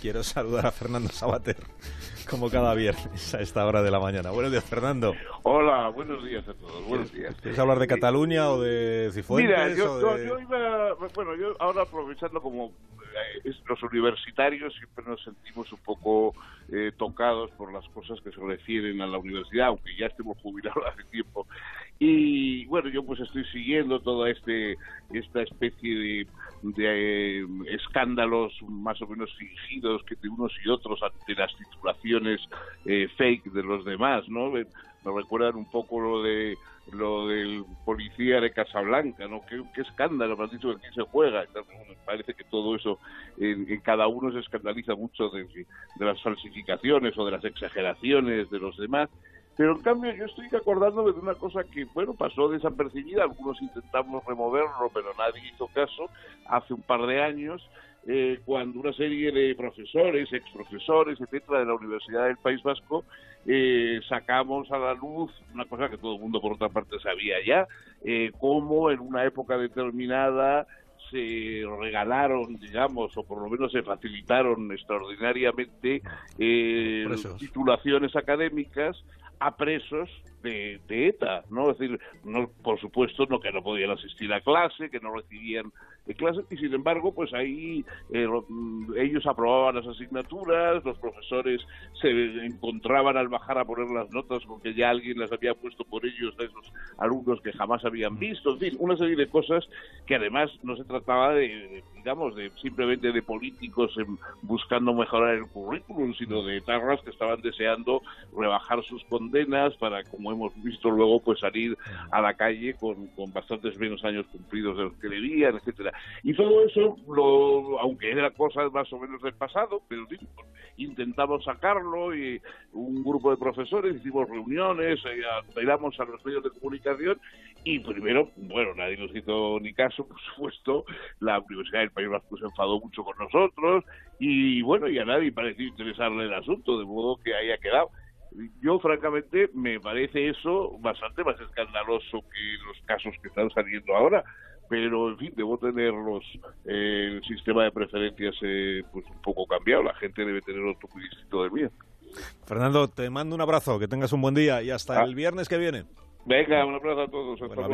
Quiero saludar a Fernando Sabater, como cada viernes a esta hora de la mañana. Buenos días, Fernando. Hola, buenos días a todos. Buenos días. ¿Quieres hablar de Cataluña o de Cifuentes? Mira, yo, o de... yo, yo iba, bueno, yo ahora aprovechando como eh, los universitarios siempre nos sentimos un poco eh, tocados por las cosas que se refieren a la universidad, aunque ya estemos jubilados hace tiempo. Y bueno, yo pues estoy siguiendo toda este esta especie de, de eh, escándalos más o menos fingidos que de unos y otros ante las titulaciones eh, fake de los demás, ¿no? Me recuerdan un poco lo de lo del policía de Casablanca, ¿no? Qué, qué escándalo, que aquí se juega. Me parece que todo eso, en, en cada uno se escandaliza mucho de, de las falsificaciones o de las exageraciones de los demás. Pero en cambio yo estoy acordándome de una cosa que, bueno, pasó desapercibida, algunos intentamos removerlo, pero nadie hizo caso, hace un par de años, eh, cuando una serie de profesores, exprofesores, etcétera, de la Universidad del País Vasco, eh, sacamos a la luz una cosa que todo el mundo, por otra parte, sabía ya, eh, cómo en una época determinada se regalaron, digamos, o por lo menos se facilitaron extraordinariamente eh, titulaciones académicas a presos de, de, ETA, ¿no? Es decir, no, por supuesto, no que no podían asistir a clase, que no recibían clases, y sin embargo, pues ahí eh, ellos aprobaban las asignaturas, los profesores se encontraban al bajar a poner las notas porque ya alguien las había puesto por ellos a esos alumnos que jamás habían visto, en fin, una serie de cosas que además no se trataba de, de digamos, de simplemente de políticos en, buscando mejorar el currículum, sino de tarras que estaban deseando rebajar sus condenas para, como hemos visto luego, pues salir a la calle con, con bastantes menos años cumplidos de los que debían, etcétera. Y todo eso, lo, aunque era cosas más o menos del pasado, pero intentamos sacarlo y un grupo de profesores hicimos reuniones, eh, apelamos a los medios de comunicación y primero, bueno, nadie nos hizo ni caso, por supuesto, la Universidad del País Vasco se enfadó mucho con nosotros y bueno, y a nadie pareció interesarle el asunto, de modo que haya quedado yo francamente me parece eso bastante más escandaloso que los casos que están saliendo ahora. Pero en fin debo tener los eh, el sistema de preferencias eh, pues un poco cambiado. La gente debe tener otro muy distinto del mío. Fernando te mando un abrazo que tengas un buen día y hasta ah. el viernes que viene. Venga un abrazo a todos hasta bueno,